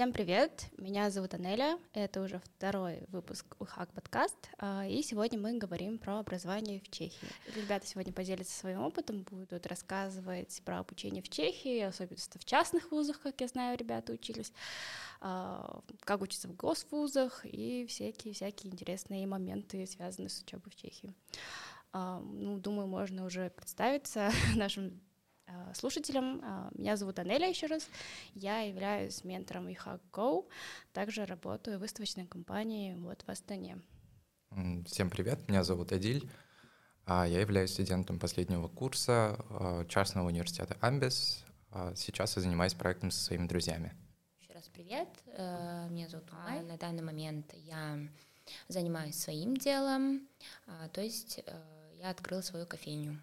Всем привет, меня зовут Анеля, это уже второй выпуск УХАК подкаст, а, и сегодня мы говорим про образование в Чехии. Ребята сегодня поделятся своим опытом, будут рассказывать про обучение в Чехии, особенно в частных вузах, как я знаю, ребята учились, а, как учиться в госвузах и всякие-всякие интересные моменты, связанные с учебой в Чехии. А, ну, думаю, можно уже представиться нашим слушателям. Э, меня зовут Анеля еще раз. Я являюсь ментором eHack Go. Также работаю в выставочной компании вот в Астане. Всем привет, меня зовут Адиль. А, я являюсь студентом последнего курса э, частного университета Амбис. А, сейчас я занимаюсь проектом со своими друзьями. Еще раз привет, меня зовут Ай. На данный момент я занимаюсь своим делом, а, то есть я открыла свою кофейню.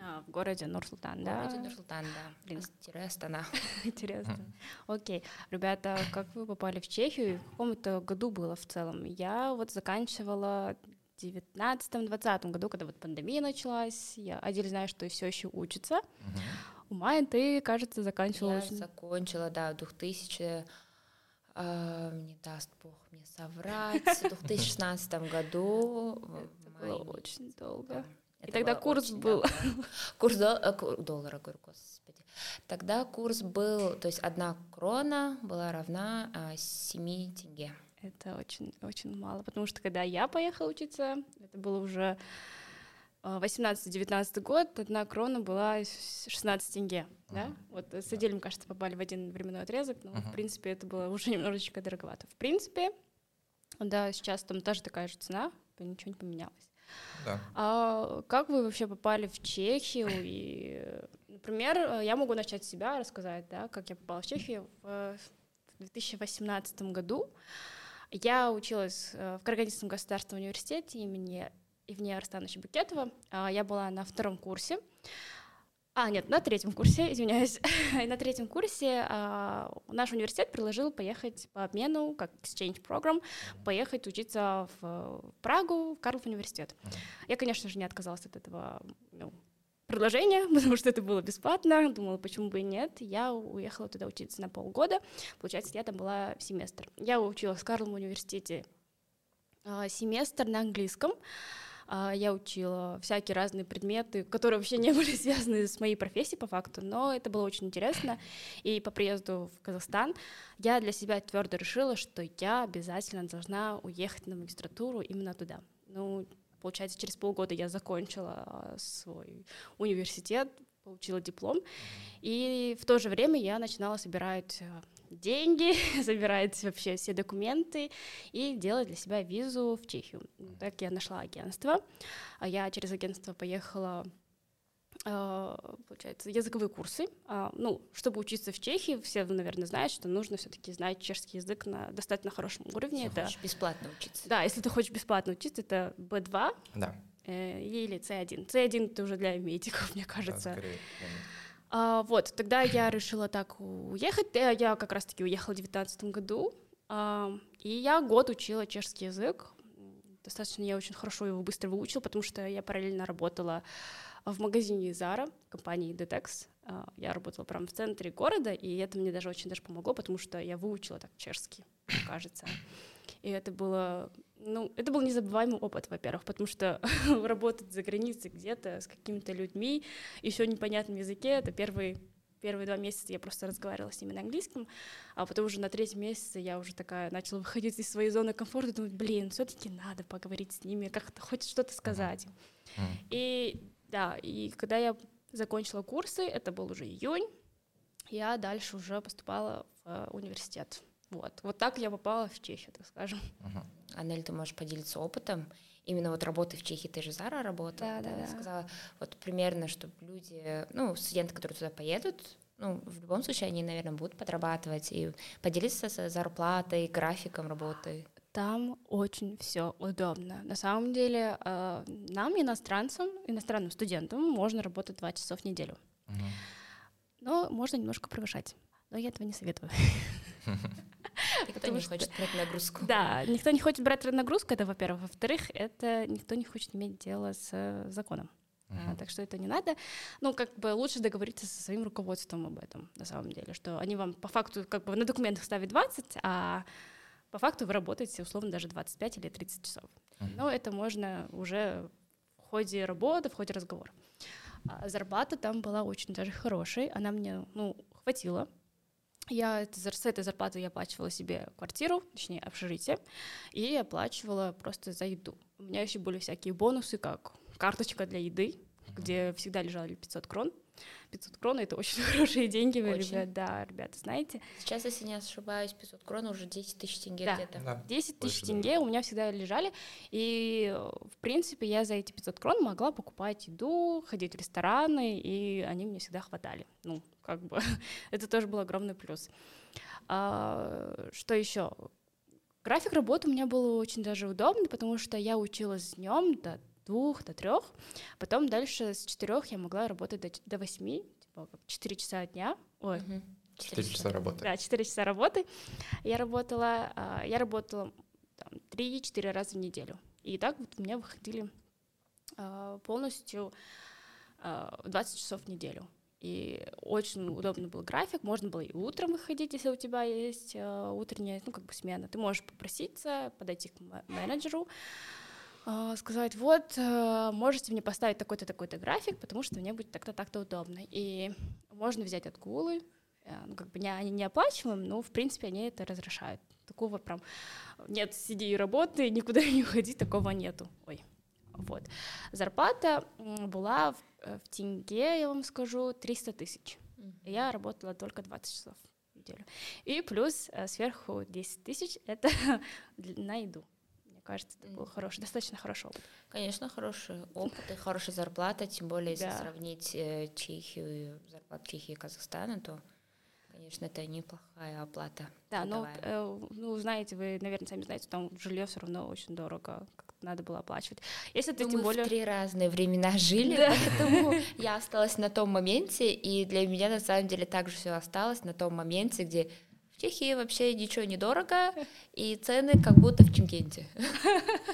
А, в городе Нур-Султан, да? В городе Нур-Султан, да. Блин. Астана. Интересно. Окей. Ребята, как вы попали в Чехию? В каком это году было в целом? Я вот заканчивала в 19-20 году, когда вот пандемия началась. Я один знаю, что все еще учится. У Майи ты, кажется, заканчивала Я закончила, да, в 2000 Uh, не даст Бог мне соврать, в 2016 году. Это было очень долго. Это и тогда курс был... Курс э, доллара, говорю, господи. Тогда курс был, то есть одна крона была равна 7 а, тенге. Это очень, очень мало, потому что когда я поехала учиться, это было уже 18-19 а, год, одна крона была 16 тенге, uh-huh. да? Вот с Аделем, кажется, попали в один временной отрезок, но, uh-huh. в принципе, это было уже немножечко дороговато. В принципе, да, сейчас там тоже такая же цена, ничего не поменялось. Да. А как вы вообще попали в Чехию? И, например, я могу начать с себя рассказать, да, как я попала в Чехию в 2018 году. Я училась э, в Карагандинском государственном университете имени Евгения Арстановича Букетова. А, я была на втором курсе. А, нет, на третьем курсе, извиняюсь. на третьем курсе а, наш университет предложил поехать по обмену, как exchange program, поехать учиться в Прагу, в Карлов университет. Я, конечно же, не отказалась от этого ну, предложения, потому что это было бесплатно. Думала, почему бы и нет. Я уехала туда учиться на полгода. Получается, я там была семестр. Я училась в Карловом университете а, семестр на английском. А, я учила всякие разные предметы, которые вообще не были связаны с моей профессией по факту, но это было очень интересно. И по приезду в Казахстан я для себя твердо решила, что я обязательно должна уехать на магистратуру именно туда. Ну, получается, через полгода я закончила а, свой университет, получила диплом, и в то же время я начинала собирать а, деньги, забирать вообще все документы и делать для себя визу в Чехию. Так я нашла агентство. А я через агентство поехала а, получается, языковые курсы. А, ну, чтобы учиться в Чехии, все, наверное, знают, что нужно все-таки знать чешский язык на достаточно хорошем уровне. Если это... хочешь бесплатно учиться. Да, если ты хочешь бесплатно учиться, это B2 да. э, или C1. C1 это уже для медиков, мне кажется. Да, скорее, а, вот, тогда я решила так уехать. Э, я как раз-таки уехала в 2019 году, а, и я год учила чешский язык. Достаточно я очень хорошо его быстро выучила, потому что я параллельно работала в магазине Zara, компании Detex. А, я работала прямо в центре города, и это мне даже очень даже помогло, потому что я выучила так чешский, кажется. И это было, ну, это был незабываемый опыт, во-первых, потому что работать за границей где-то с какими-то людьми, еще непонятном языке, это первый первые два месяца я просто разговаривала с ними на английском, а потом уже на третьем месяце я уже такая начала выходить из своей зоны комфорта, думать, блин, все-таки надо поговорить с ними, как-то хоть что-то сказать. Mm-hmm. И да, и когда я закончила курсы, это был уже июнь, я дальше уже поступала в э, университет. Вот, вот так я попала в Чехию, так скажем. Угу. Анель, ты можешь поделиться опытом? Именно вот работы в Чехии, ты же Зара работала, да, да, да. сказала, вот примерно, чтобы люди, ну, студенты, которые туда поедут, ну, в любом случае они, наверное, будут подрабатывать и поделиться с зарплатой, графиком работы. Там очень все удобно. На самом деле, э, нам, иностранцам, иностранным студентам, можно работать два часа в неделю. Угу. Но можно немножко превышать. Но я этого не советую. Никто не хочет брать нагрузку. Да, никто не хочет брать нагрузку, это во-первых. Во-вторых, это никто не хочет иметь дело с законом. Uh-huh. Так что это не надо. Ну, как бы лучше договориться со своим руководством об этом, на самом деле, что они вам по факту как бы на документах ставят 20, а по факту вы работаете условно даже 25 или 30 часов. Uh-huh. Но это можно уже в ходе работы, в ходе разговора. А зарплата там была очень даже хорошей, она мне, ну, хватило. Я с этой зарплаты я оплачивала себе квартиру, точнее общежитие, и оплачивала просто за еду. У меня еще были всякие бонусы, как карточка для еды, где всегда лежали 500 крон. 500 крон — это очень хорошие деньги, вы, очень. ребят, да, ребята, знаете. Сейчас, если не ошибаюсь, 500 крон уже 10 тысяч тенге да. где-то. Да. 10 тысяч тенге да. у меня всегда лежали, и, в принципе, я за эти 500 крон могла покупать еду, ходить в рестораны, и они мне всегда хватали. Ну, как бы, это тоже был огромный плюс. А, что еще? График работы у меня был очень даже удобный, потому что я училась днем до двух до трех. Потом дальше с четырех я могла работать до, до восьми, типа четыре часа дня. Ой. Четыре часа работы. Да, четыре часа работы. Я работала, а, я работала три-четыре раза в неделю. И так вот у меня выходили а, полностью 20 а, часов в неделю. И очень удобный был график, можно было и утром выходить, если у тебя есть утренняя, ну, как бы смена. Ты можешь попроситься, подойти к менеджеру, а, сказать, вот, э, можете мне поставить такой-то, такой-то график, потому что мне будет так-то, так-то удобно. И можно взять отгулы, э, ну, как бы не, они не оплачиваем, но, в принципе, они это разрешают. Такого прям нет, сиди и работай, никуда не уходи, такого нету. Ой, вот. Зарплата была в, э, в тенге, я вам скажу, 300 тысяч. Mm-hmm. Я работала только 20 часов в неделю. И плюс сверху 10 тысяч — это на еду кажется, это был хороший, достаточно хороший опыт. Конечно, хороший опыт и хорошая зарплата, тем более, если да. сравнить э, Чехию, зарплату Чехии и Казахстана, то, конечно, это неплохая оплата. Да, но, э, ну, знаете, вы, наверное, сами знаете, там жилье все равно очень дорого, надо было оплачивать. Если ты ну, тем мы более... в три разные времена жили, да. поэтому я осталась на том моменте, и для меня на самом деле также все осталось на том моменте, где в Чехии вообще ничего не дорого, и цены как будто в Чемкенте.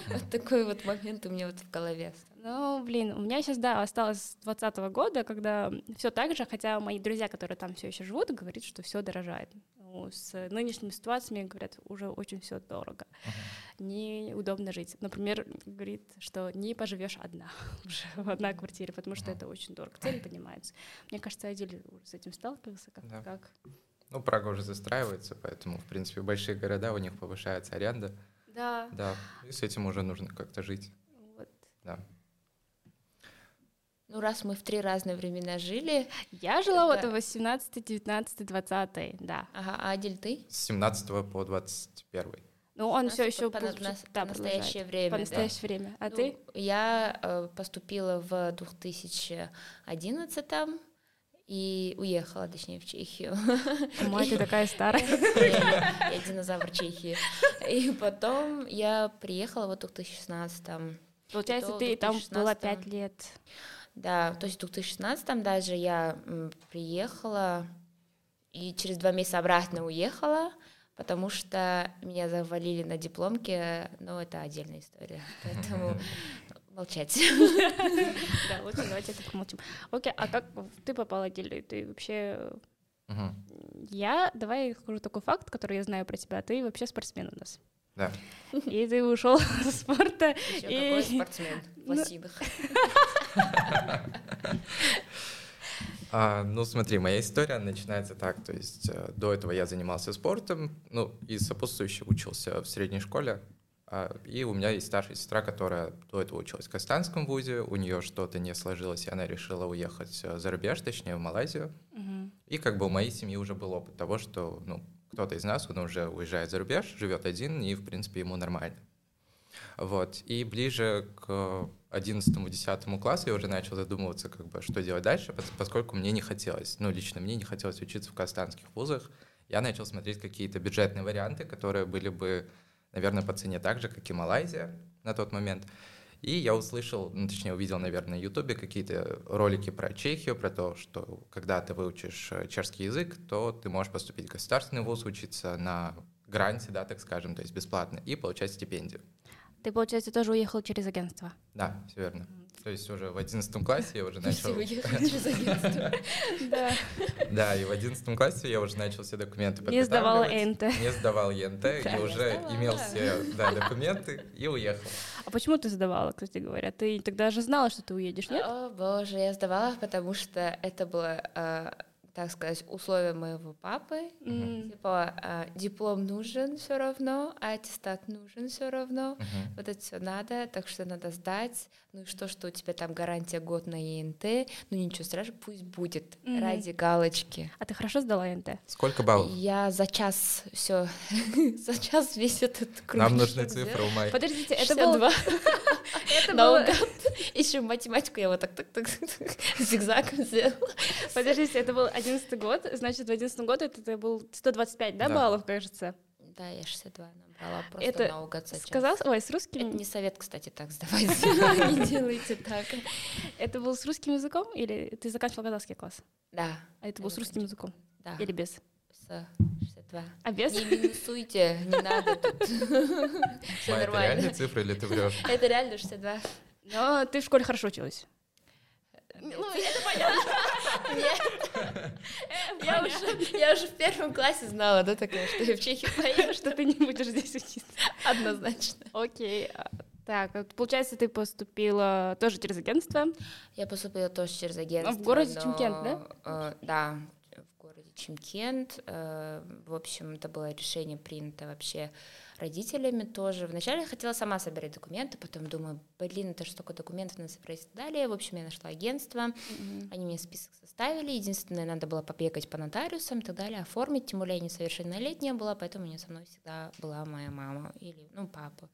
Вот такой вот момент у меня вот в голове. Ну, блин, у меня сейчас, да, осталось с 2020 года, когда все так же, хотя мои друзья, которые там все еще живут, говорят, что все дорожает. Ну, с нынешними ситуациями, говорят, уже очень все дорого. Uh-huh. Неудобно жить. Например, говорит, что не поживешь одна уже в одной квартире, потому что uh-huh. это очень дорого. Цены поднимаются. Мне кажется, Адиль с этим сталкивался, как, да. как ну, Прага уже застраивается, поэтому, в принципе, большие города, у них повышается аренда. Да. Да, и с этим уже нужно как-то жить. Вот. Да. Ну, раз мы в три разные времена жили... Я жила это... вот 18, 19, 20, да. Ага, а Адель, ты? С 17 по 21. Ну, он все еще по, по, да, по настоящее время. По настоящее да. время. А ну, ты? Я э, поступила в 2011 и уехала, точнее, в Чехию. Мать, ты такая старая. Я динозавр Чехии. И потом я приехала в 2016 Получается, ты там была пять лет. Да, то есть в 2016 даже я приехала и через два месяца обратно уехала, потому что меня завалили на дипломке, но это отдельная история. Поэтому молчать. Да, лучше давайте это помолчим. Окей, а как ты попала в Дели? Ты вообще... Я, давай скажу такой факт, который я знаю про тебя. Ты вообще спортсмен у нас. Да. И ты ушел с спорта. Еще и... какой спортсмен? В лосинах. А, ну, смотри, моя история начинается так, то есть э, до этого я занимался спортом, ну, и сопутствующе учился в средней школе, а, и у меня есть старшая сестра, которая до этого училась в Казахстанском вузе, у нее что-то не сложилось, и она решила уехать э, за рубеж, точнее в Малайзию. Угу. И как бы у моей семьи уже был опыт того, что ну, кто-то из нас, он уже уезжает за рубеж, живет один, и, в принципе, ему нормально. Вот. И ближе к 11-10 классу я уже начал задумываться, как бы, что делать дальше, поскольку мне не хотелось, ну, лично мне не хотелось учиться в казахстанских вузах. Я начал смотреть какие-то бюджетные варианты, которые были бы наверное, по цене так же, как и Малайзия на тот момент. И я услышал, ну, точнее, увидел, наверное, на Ютубе какие-то ролики про Чехию, про то, что когда ты выучишь э, чешский язык, то ты можешь поступить в государственный вуз, учиться на гранте, да, так скажем, то есть бесплатно, и получать стипендию. Ты, получается, тоже уехал через агентство? Да, все верно. То есть уже в одиннадцатом классе я уже начал... Все уехали через агентство. Да. Да, и в одиннадцатом классе я уже начал все документы Не сдавала подготавливать. НТ. Не сдавал ЕНТ, и уже имел все документы и уехал. А почему ты сдавала, кстати говоря? Ты тогда же знала, что ты уедешь, нет? О боже, я сдавала, потому что это было, э, так сказать, условие моего папы. М, Типа, э, диплом нужен все равно, а аттестат нужен все равно. Мгм. Вот это все надо, так что надо сдать. Ну и что, что у тебя там гарантия год на ЕНТ? Ну ничего страшного, пусть будет Мгм. ради галочки. А ты хорошо сдала НТ? Сколько баллов? Я за час все, за час весь этот круг. Нам нужны цифры, Умай. Подождите, это было... 62. Это было... Еще математику я вот так так так зигзагом сделала. Подождите, это был одиннадцатый год, значит, в одиннадцатом году это, это был 125, да, Да. баллов, кажется? Да, я 62 набрала, просто Это наугад за час. Сказал... Ой, с русским... Это не совет, кстати, так сдавать. Не делайте так. Это был с русским языком или ты заканчивал казахский класс? Да, А это был с русским языком? да. Или без? С 62. А без? Не минусуйте, не надо тут. Все Май, это реальные нормально. цифры или ты врешь? Это реально 62. Но ты в школе хорошо училась. Ну, это понятно. Нет. Я уже, я уже в первом классе знала, да, такая, что я в Чехию поеду, Что ты не будешь здесь учиться. однозначно. Окей. а, Так, получается, ты поступила тоже через агентство. Я поступила тоже через агентство. в городе но, Чимкент, да? э, да, в городе Чимкент. Э, в общем, это было решение принято вообще родителями тоже. Вначале я хотела сама собирать документы, потом думаю, блин, это же столько документов надо собрать и так далее. В общем, я нашла агентство, они мне список составили. Единственное, надо было побегать по нотариусам и так далее, оформить. Тем более я несовершеннолетняя была, поэтому у меня со мной всегда была моя мама или, ну, папа.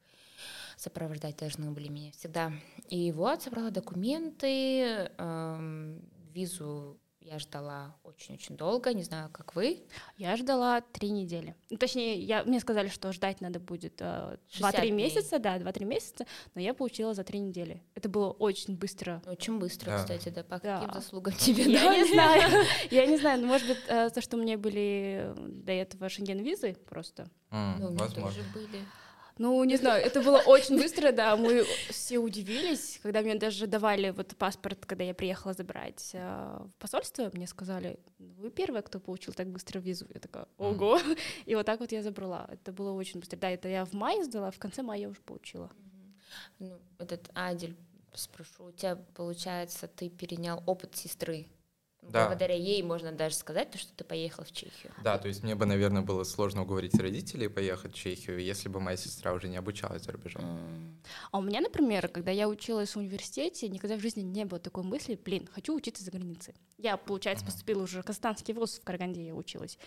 Сопровождать должны были меня всегда. И вот, собрала документы, эм, визу я ждала очень-очень долго, не знаю, как вы. Я ждала три недели. Ну, точнее, я, мне сказали, что ждать надо будет э, 60 2-3 дней. месяца, да, 2-3 месяца, но я получила за три недели. Это было очень быстро. Очень быстро, Да. кстати, да, по Да. каким заслугам тебе Я дали? не знаю, я не знаю, ну, может быть, э, то, что у меня были до этого шенген-визы просто. Ну, у меня тоже были. Ну, не знаю, это было очень быстро, да, мы все удивились, когда мне даже давали вот паспорт, когда я приехала забрать э, в посольство, мне сказали, вы первая, кто получил так быстро визу. Я такая, ого, и вот так вот я забрала. Это было очень быстро. Да, это я в мае сдала, в конце мая я уже получила. Ну, этот Адель, спрошу, у тебя, получается, ты перенял опыт сестры. Да. Благодаря ей можно даже сказать, то, что ты поехал в Чехию. Да, то есть мне бы, наверное, было сложно уговорить родителей поехать в Чехию, если бы моя сестра уже не обучалась за рубежом. А у меня, например, когда я училась в университете, никогда в жизни не было такой мысли, блин, хочу учиться за границей. Я, получается, поступила уже в казахстанский вуз, в Караганде я училась.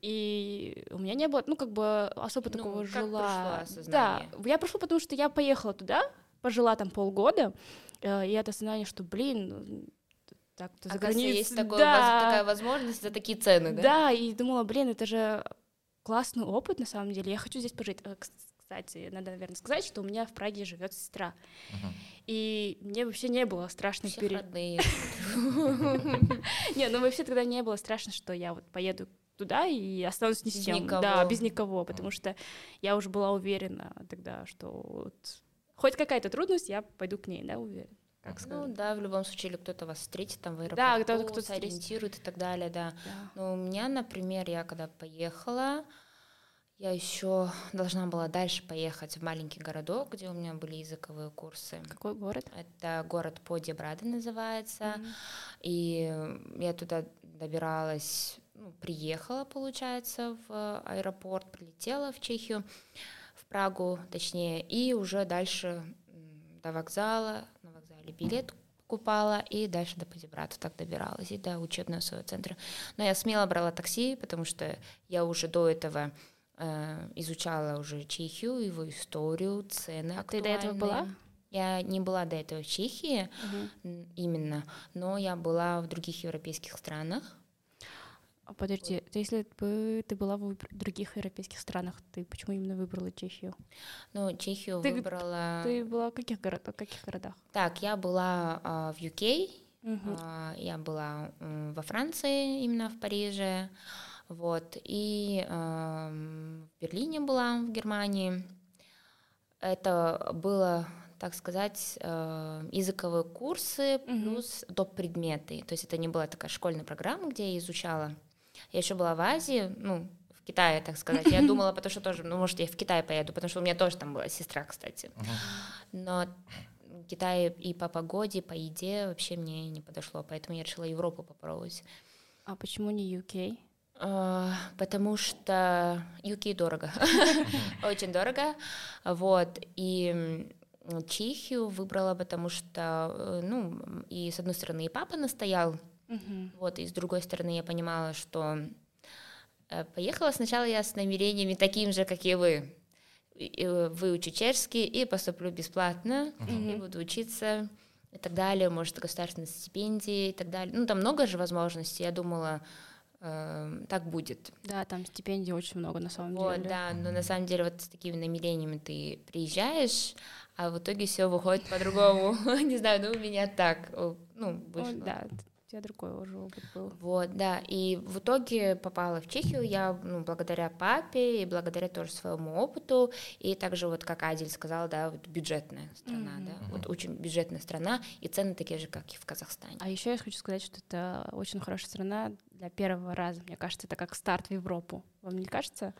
И у меня не было, ну, как бы особо Ну, такого осознание? Да, я прошло, потому что я поехала туда, пожила там полгода, э, и это осознание, что, блин, так-то за Оказывается, границей. есть такое да, воз- такая возможность за такие цены, да? да, и думала, блин, это же классный опыт на самом деле. Я хочу здесь пожить. Э, кс- Кстати, надо, наверное, сказать, что у меня в Праге живет сестра. Мгм. И мне вообще не было страшно родные. Не, ну вообще тогда не было страшно, что я вот поеду туда и останусь ни с чем. Да, без никого, потому что я уже была уверена тогда, что хоть какая-то трудность, я пойду к ней, да, уверена. Как Ну сказать. да, в любом случае, или кто-то вас встретит там в аэропорту, Да, кто-то- кто-то встретит. сориентирует и так далее, да. Да. Но у меня, например, я когда поехала, я еще должна была дальше поехать в маленький городок, где у меня были языковые курсы. Какой город? Это город Подебрады называется. Мгм. И я туда добиралась, ну, приехала, получается, в аэропорт, прилетела в Чехию, в Прагу, точнее, и уже дальше до вокзала, вокзале билет покупала, и дальше до Подебрата так добиралась, и до учебного своего центра. Но я смело брала такси, потому что я уже до этого э, изучала уже Чехию, его историю, цены А ты до этого была? актуальные. Я не была до этого в Чехии. М, Именно. Но я была в других европейских странах. А подожди, то если бы ты была в других европейских странах, ты почему именно выбрала Чехию? Но Чехию Ты- выбрала... Ты была в каких, город... в каких городах? Так, я была а, в UK, Мгм. а, я была м, во Франции, именно в Париже, вот, и ам, в Берлине была, в Германии. Это было так сказать, э, языковые курсы плюс mm-hmm. доп. предметы. То есть это не была такая школьная программа, где я изучала. Я еще была в Азии, ну, в Китае, так сказать. Я думала, потому что тоже, ну, может, я в Китай поеду, потому что у меня тоже там была сестра, кстати. Но Китай и по погоде, по еде вообще мне не подошло, поэтому я решила Европу попробовать. А почему не UK? А, потому что UK дорого, очень дорого, вот, и Чехию выбрала, потому что, э, ну, и с одной стороны и папа настоял, вот, и с другой стороны я понимала, что э, поехала сначала я с намерениями таким же, как и вы, выучу чешский и поступлю бесплатно, и буду учиться и так далее, может, государственные стипендии и так далее. Ну, там много же возможностей. Я думала, э, так будет. Да, там стипендий очень много на самом вот, деле. Да, но на самом деле вот с такими намерениями ты приезжаешь, а в итоге все выходит по-другому. Не знаю, ну у меня так, ну, вышло. Да, тебя другой уже опыт был. Вот, да, и в итоге попала в Чехию я, ну, благодаря папе и благодаря тоже своему опыту, и также вот, как Адель сказала, да, вот бюджетная страна, mm-hmm. да, mm-hmm. вот очень бюджетная страна, и цены такие же, как и в Казахстане. А еще я хочу сказать, что это очень хорошая страна для первого раза, мне кажется, это как старт в Европу, вам не кажется?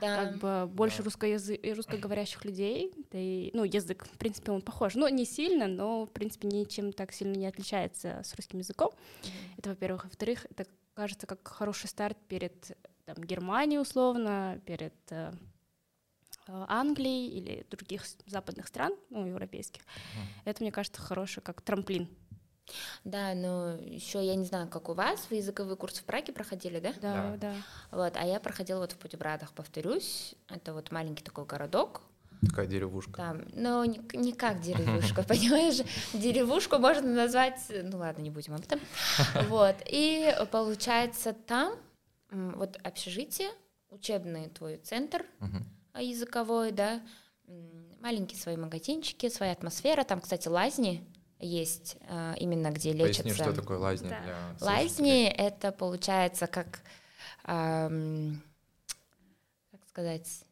Да. как бы больше да. русскоязы... русскоговорящих людей, да и, ну, язык, в принципе, он похож, ну, не сильно, но, в принципе, ничем так сильно не отличается с русским языком, mm-hmm. это, во-первых, во-вторых, это кажется как хороший старт перед, там, Германией, условно, перед э, э Англией или других западных стран, ну, европейских, mm-hmm. это, мне кажется, хороший как трамплин да, но еще я не знаю, как у вас, вы языковой курс в Праге проходили, да? Да, да. Вот, а я проходила вот в Путебрадах, повторюсь, это вот маленький такой городок, Такая деревушка. Там, но не, не как деревушка, понимаешь? Деревушку можно назвать, ну ладно, не будем об этом. Вот, и получается там вот общежитие, учебный твой центр языковой, да, маленькие свои магазинчики, своя атмосфера, там, кстати, лазни, есть э, именно где лечатся. Поясни, что такое лазни да. для Лазни — это получается как, эм, как сказать,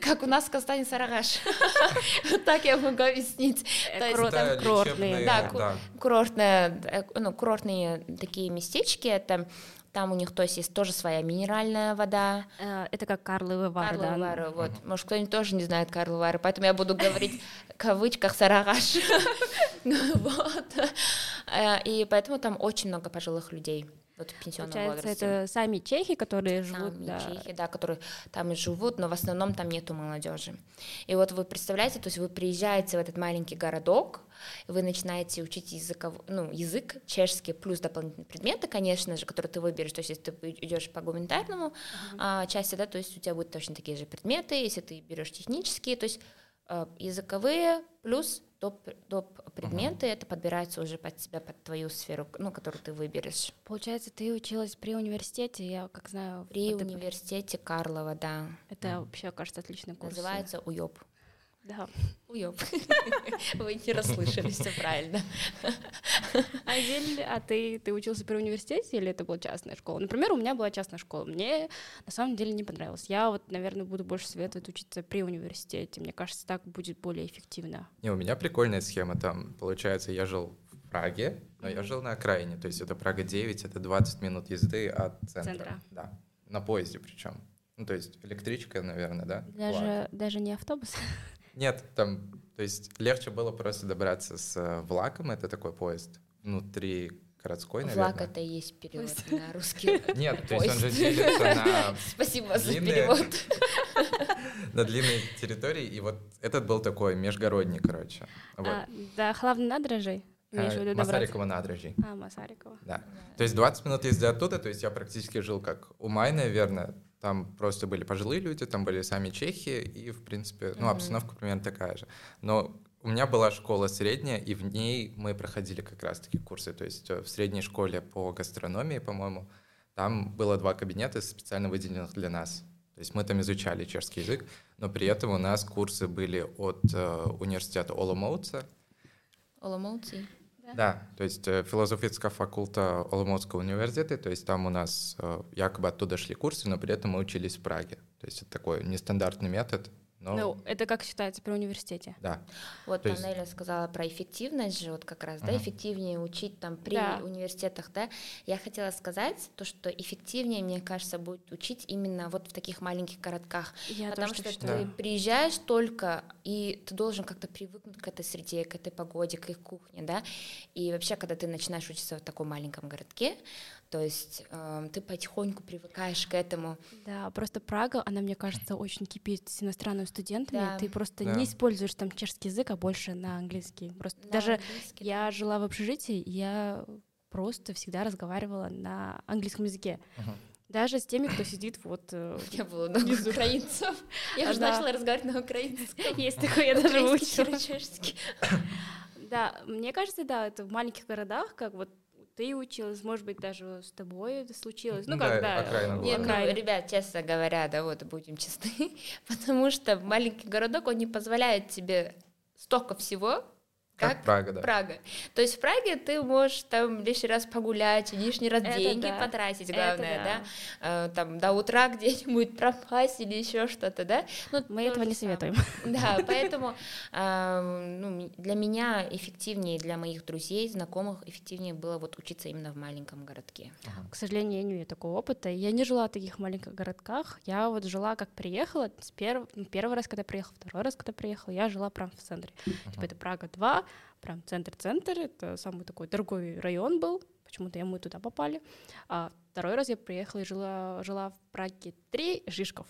как у нас в Казахстане Сарагаш. Так я могу объяснить. Курортные. Да, курортные, э, ну, курортные такие местечки, это там у них, то есть, есть тоже своя минеральная вода. Э, это как Карловы Вары, Карловы да? Вары, вот. Может, кто-нибудь тоже не знает Карловы Вары, поэтому я буду говорить в кавычках «сарагаш». Вот. Э, и поэтому там очень много пожилых людей вот в пенсионном Получается, возрасте. это сами чехи, которые живут, сами да. чехи, да, которые там и живут, но в основном там нету молодежи. И вот вы представляете, то есть вы приезжаете в этот маленький городок, вы начинаете учить языков, ну, язык чешский, плюс дополнительные предметы, конечно же, которые ты выберешь, то есть если ты идешь по гуманитарному uh-huh. а, части, да, то есть у тебя будут точно такие же предметы, если ты берешь технические, то есть а, языковые плюс доп, доп предметы, uh-huh. это подбирается уже под тебя, под твою сферу, ну, которую ты выберешь. Получается, ты училась при университете, я как знаю... При университете Карлова, да. Это uh-huh. вообще, кажется, отличный курс. Называется УЙОП. Да. Уёб. Вы не расслышали, все правильно. Азель, а ты, ты учился при университете или это была частная школа? Например, у меня была частная школа. Мне на самом деле не понравилось. Я вот, наверное, буду больше советовать учиться при университете. Мне кажется, так будет более эффективно. Не, у меня прикольная схема. Там, получается, я жил в Праге, но я жил на окраине. То есть это Прага 9, это 20 минут езды от центра. центра. Да, на поезде причем. Ну, то есть электричка, наверное, да? Даже, даже не автобус. Нет, там, то есть легче было просто добраться с э, влаком, это такой поезд внутри городской, наверное. Влак это и есть перевод на русский. Нет, то есть он же делится на Спасибо за перевод. На длинной территории, и вот этот был такой межгородний, короче. А, да, Хлавный надрожей? А, Масарикова надрожи. А, Масарикова. Да. То есть 20 минут езды оттуда, то есть я практически жил как у Май, наверное, там просто были пожилые люди, там были сами чехи, и, в принципе, ну, обстановка примерно такая же. Но у меня была школа средняя, и в ней мы проходили как раз-таки курсы. То есть э, в средней школе по гастрономии, по-моему, там было два кабинета, специально выделенных для нас. То есть мы там изучали чешский язык, но при этом у нас курсы были от э, университета Оломоуца. Оломоуци. Да, то есть э, философическая факульта Оломоцкого университета, то есть там у нас э, якобы оттуда шли курсы, но при этом мы учились в Праге. То есть это такой нестандартный метод, Но... Ну, это как считается при университете? Да. Вот То есть- Анеля сказала про эффективность же, вот как раз, да, Ага. эффективнее учить там при Да. университетах, да. Я хотела сказать то, что эффективнее, мне кажется, будет учить именно вот в таких маленьких городках, Я потому тоже что так ты считаю. Да. приезжаешь только, и ты должен как-то привыкнуть к этой среде, к этой погоде, к их кухне, да. И вообще, когда ты начинаешь учиться в таком маленьком городке, то есть эм, ты потихоньку привыкаешь к этому. Да, просто Прага, она, мне кажется, очень кипит с иностранными студентами. Да. Ты просто Да. не используешь там чешский язык, а больше на английский. Просто на даже английский. я жила в общежитии, я просто всегда разговаривала на английском языке. Мгм. Даже с теми, кто сидит вот... э, Я была Внизу. украинцев. Я уже да. начала разговаривать на украинском. Есть такое, я даже выучила. чешский. Да, мне кажется, да, это в маленьких городах, как вот ты училась, может быть, даже с тобой это случилось. Ну, Да, когда... окраина э, была. Не, ну, ребят, честно говоря, да, вот будем честны, потому что маленький городок, он не позволяет тебе столько всего, Как как Прага, да. Прага. То есть в Праге ты можешь там лишний раз погулять, лишний раз Это деньги да. потратить, Это главное, да. да, Э, там до утра где-нибудь пропасть или еще что-то, да. Ну, Мы то этого не советуем. Да, поэтому ам, ну, для меня эффективнее, для моих друзей, знакомых эффективнее было вот учиться именно в маленьком городке. К сожалению, я не имею такого опыта. Я не жила в таких маленьких городках. Я вот жила, как приехала, с перв- ну, первый раз, когда приехала, второй раз, когда приехала, я жила прям в центре. Типа это Прага 2, прям центр-центр, это самый такой дорогой район был, почему-то мы туда попали. А второй раз я приехала и жила, жила в Праге 3, Жишков.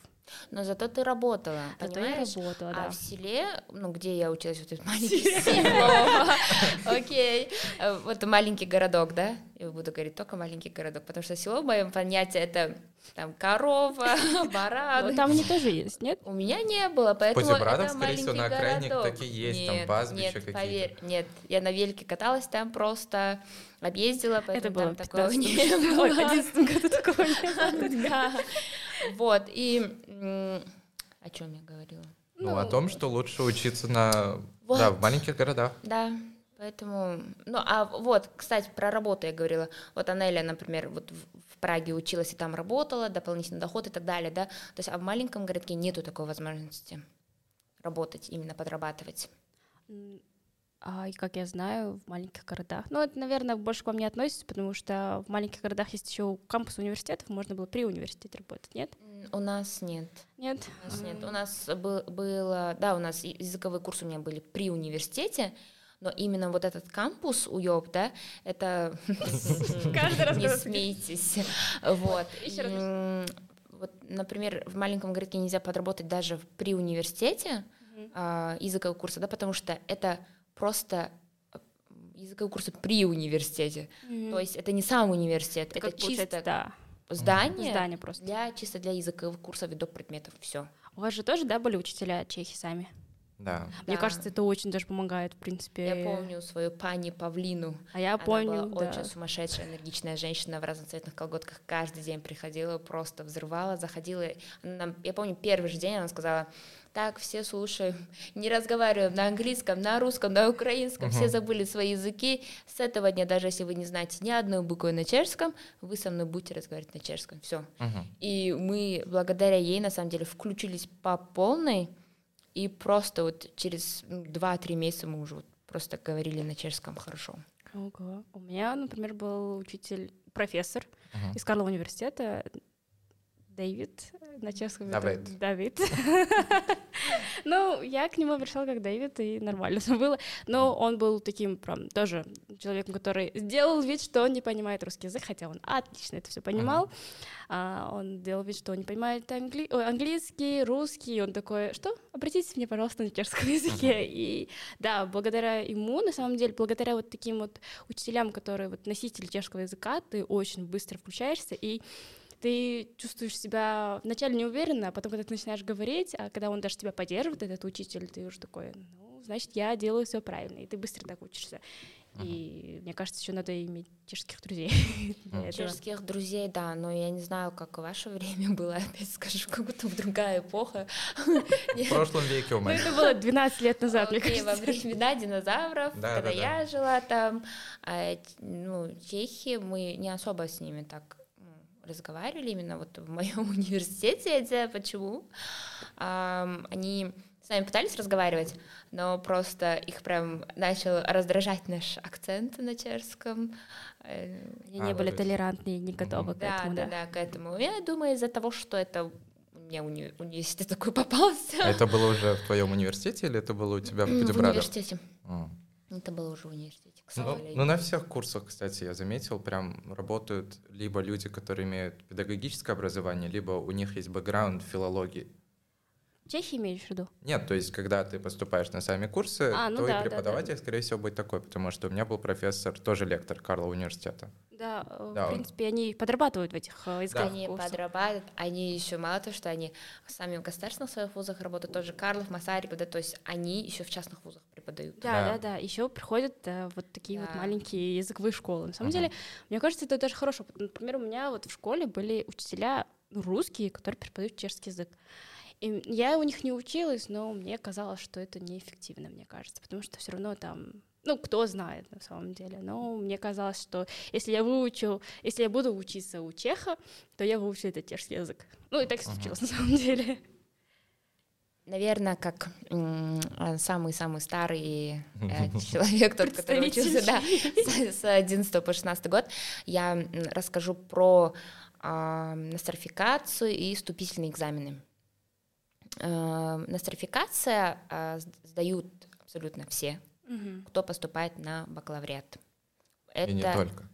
Но зато ты работала, Зато я понимаешь? работала, А да. в селе, ну где я училась, вот этот маленький село, окей, Э, вот маленький городок, да? Я буду говорить только маленький городок, потому что село в моем понятии это там корова, Ну, баран. там они тоже есть, нет? У меня не было, поэтому это скорее всего, на маленький окраине такие есть, там Нет, пастбища нет, какие-то. поверь, нет, я на велике каталась там просто, объездила, Это поэтому было там такого 15 не было. В 11 году такого не было. Да. Вот, и о чем я говорила? Ну, о том, что лучше учиться на... Да, в маленьких городах. Да, поэтому... Ну, а вот, кстати, про работу я говорила. Вот Анеля, например, вот в в Праге училась и там работала, дополнительный доход и так далее, да? То есть, а в маленьком городке нету такой возможности работать, именно подрабатывать. А, и как я знаю, в маленьких городах. Ну, это, наверное, больше к вам не относится, потому что в маленьких городах есть еще кампус университетов, можно было при университете работать, нет? У нас нет. Нет? У нас нет. У нас был, было, да, у нас языковые курсы у меня были при университете, но именно вот этот кампус УЙОП, да, это... Каждый раз, Не смейтесь. Вот. Ещё раз. Вот, например, в маленьком городке нельзя подработать даже при университете а, языковые курсы, да, потому что это просто языковые курсы при университете. Мгм. То есть это не сам университет, Это это чисто да, здание, здание просто. для чисто для языковых курсов и доп. предметов. Все. У вас же тоже, да, были учителя чехи сами? Да. Мне кажется, это очень даже помогает, в принципе. Я помню свою пани Павлину. А я Она помню, была да. очень сумасшедшая, энергичная женщина в разноцветных колготках. Каждый день приходила, просто взрывала, заходила. Она я помню, первый же день она сказала, так, все слушаем, не разговариваем на английском, на русском, на украинском, все Мгм. забыли свои языки. С этого дня, даже если вы не знаете ни одной буквы на чешском, вы со мной будете разговаривать на чешском. Все. Мгм. И мы благодаря ей, на самом деле, включились по полной, и просто вот через ну, 2-3 месяца мы уже вот просто говорили на чешском хорошо. Ого. У меня, например, был учитель, профессор Мгм. из Карлова университета, Дэвид, на чешском это Давид. Давид. Ну, я к нему обращалась как Дэвид, и нормально все было. Но он был таким прям тоже человеком, который сделал вид, что он не понимает русский язык, хотя он отлично это все понимал. А, он делал вид, что он не понимает англи- ой, английский, русский. Он такой, что? Обратитесь мне, пожалуйста, на чешском языке. И да, благодаря ему, на самом деле, благодаря вот таким вот учителям, которые вот носители чешского языка, ты очень быстро включаешься и ты чувствуешь себя вначале неуверенно, а потом, когда ты начинаешь говорить, а когда он даже тебя поддерживает, этот учитель, ты уже такой, ну, значит, я делаю все правильно, и ты быстро так учишься. И мне кажется, еще надо иметь чешских друзей. Чешских друзей, да, но я не знаю, как ваше время было, опять скажу, как будто в другая эпоха. В прошлом веке у Ну, меня. это было 12 лет назад, мне Окей, во кажется. времена динозавров, Да, когда да, да. я жила там, а, ну, чехи, мы не особо с ними так разговаривали именно вот в моем университете, я не знаю почему. Они с нами пытались разговаривать, но просто их прям начал раздражать наш акцент на чешском. Э, Они А, не были толерантны и не готовы к Да, этому, да, да. да, к этому. Я думаю, из-за того, что это мне уни- университет такой попался. А это было уже в твоем университете или это было у тебя в В Путебрадах? университете. М. Это было уже в университете, к Ну, сожалению. ну, на всех курсах, кстати, я заметил, прям работают либо люди, которые имеют педагогическое образование, либо у них есть бэкграунд филологии. Чехи имеешь в виду? Нет, то есть, когда ты поступаешь на сами курсы, А, ну твой да, да, да. преподаватель, скорее всего, будет такой, потому что у меня был профессор, тоже лектор Карла университета. Да, э, Да, в он- принципе, они подрабатывают в этих э, Они подрабатывают, они еще мало того, что они сами в государственных своих вузах работают, тоже Карлов, Масариков, да, то есть они еще в частных вузах преподают. Да, Да. да, да. Еще приходят э, вот такие вот Да. маленькие языковые школы. На самом Мгм. деле, мне кажется, это даже хорошо. Например, у меня вот в школе были учителя русские, которые преподают чешский язык. И я у них не училась, но мне казалось, что это неэффективно, мне кажется, потому что все равно там, ну, кто знает на самом деле. Но мне казалось, что если я выучу, если я буду учиться у чеха, то я выучу этот чешский язык. Ну, и так случилось на самом деле. Наверное, как м, э, самый-самый старый э, человек, тот, который учился да, с, с 11 по 16 год, я расскажу про а, нострификацию и вступительные экзамены. Э, Нострификация а, с- сдают абсолютно все, Мгм. кто поступает на бакалавриат. И не только.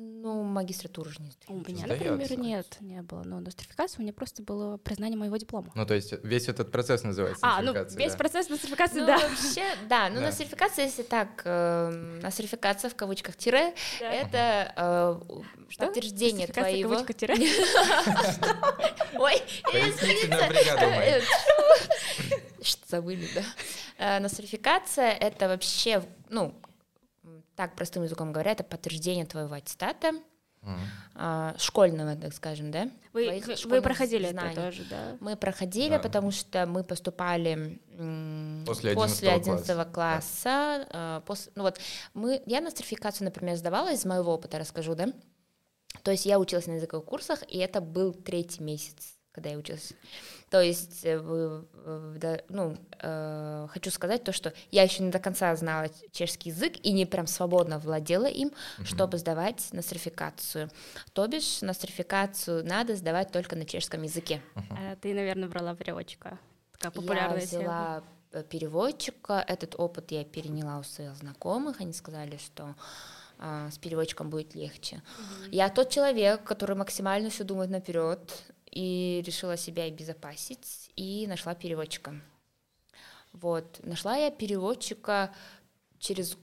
Ну, магистратуру же не сдают. У меня, Сдаётся. например, нет, не было. Но нострификация у меня просто было признание моего диплома. Ну, то есть весь этот процесс называется А, ну, весь да. процесс нострификации, Ну, да. вообще, да, ну, Да. нострификация, если так, э, нострификация в кавычках тире, это э, Что? подтверждение Нострификация, твоего... кавычка, тире. Ой, извините. Бригада, Э, Май. э, Что забыли, да? Э, Нострификация — это вообще, ну, так простым языком говоря, это подтверждение твоего аттестата, а, школьного, так скажем, да? Вы, вы- проходили знаний. это тоже, да? Мы проходили, Да. потому что мы поступали После после 11 11 класса. э, пос- ну вот мы, я нострификацию, например, сдавала из моего опыта, расскажу, да. То есть я училась на языковых курсах, и это был третий месяц, когда я училась. То есть, э, да, ну, э, хочу сказать то, что я еще не до конца знала чешский язык и не прям свободно владела им, чтобы сдавать нострификацию. То бишь, нострификацию надо сдавать только на чешском языке. А ты, наверное, брала переводчика. Такая популярная я тема. взяла э, переводчика. Этот опыт я переняла у своих знакомых. Они сказали, что с переводчиком будет легче. Я тот человек, который максимально все думает наперед, и решила себя обезопасить, и нашла переводчика. Вот, нашла я переводчика через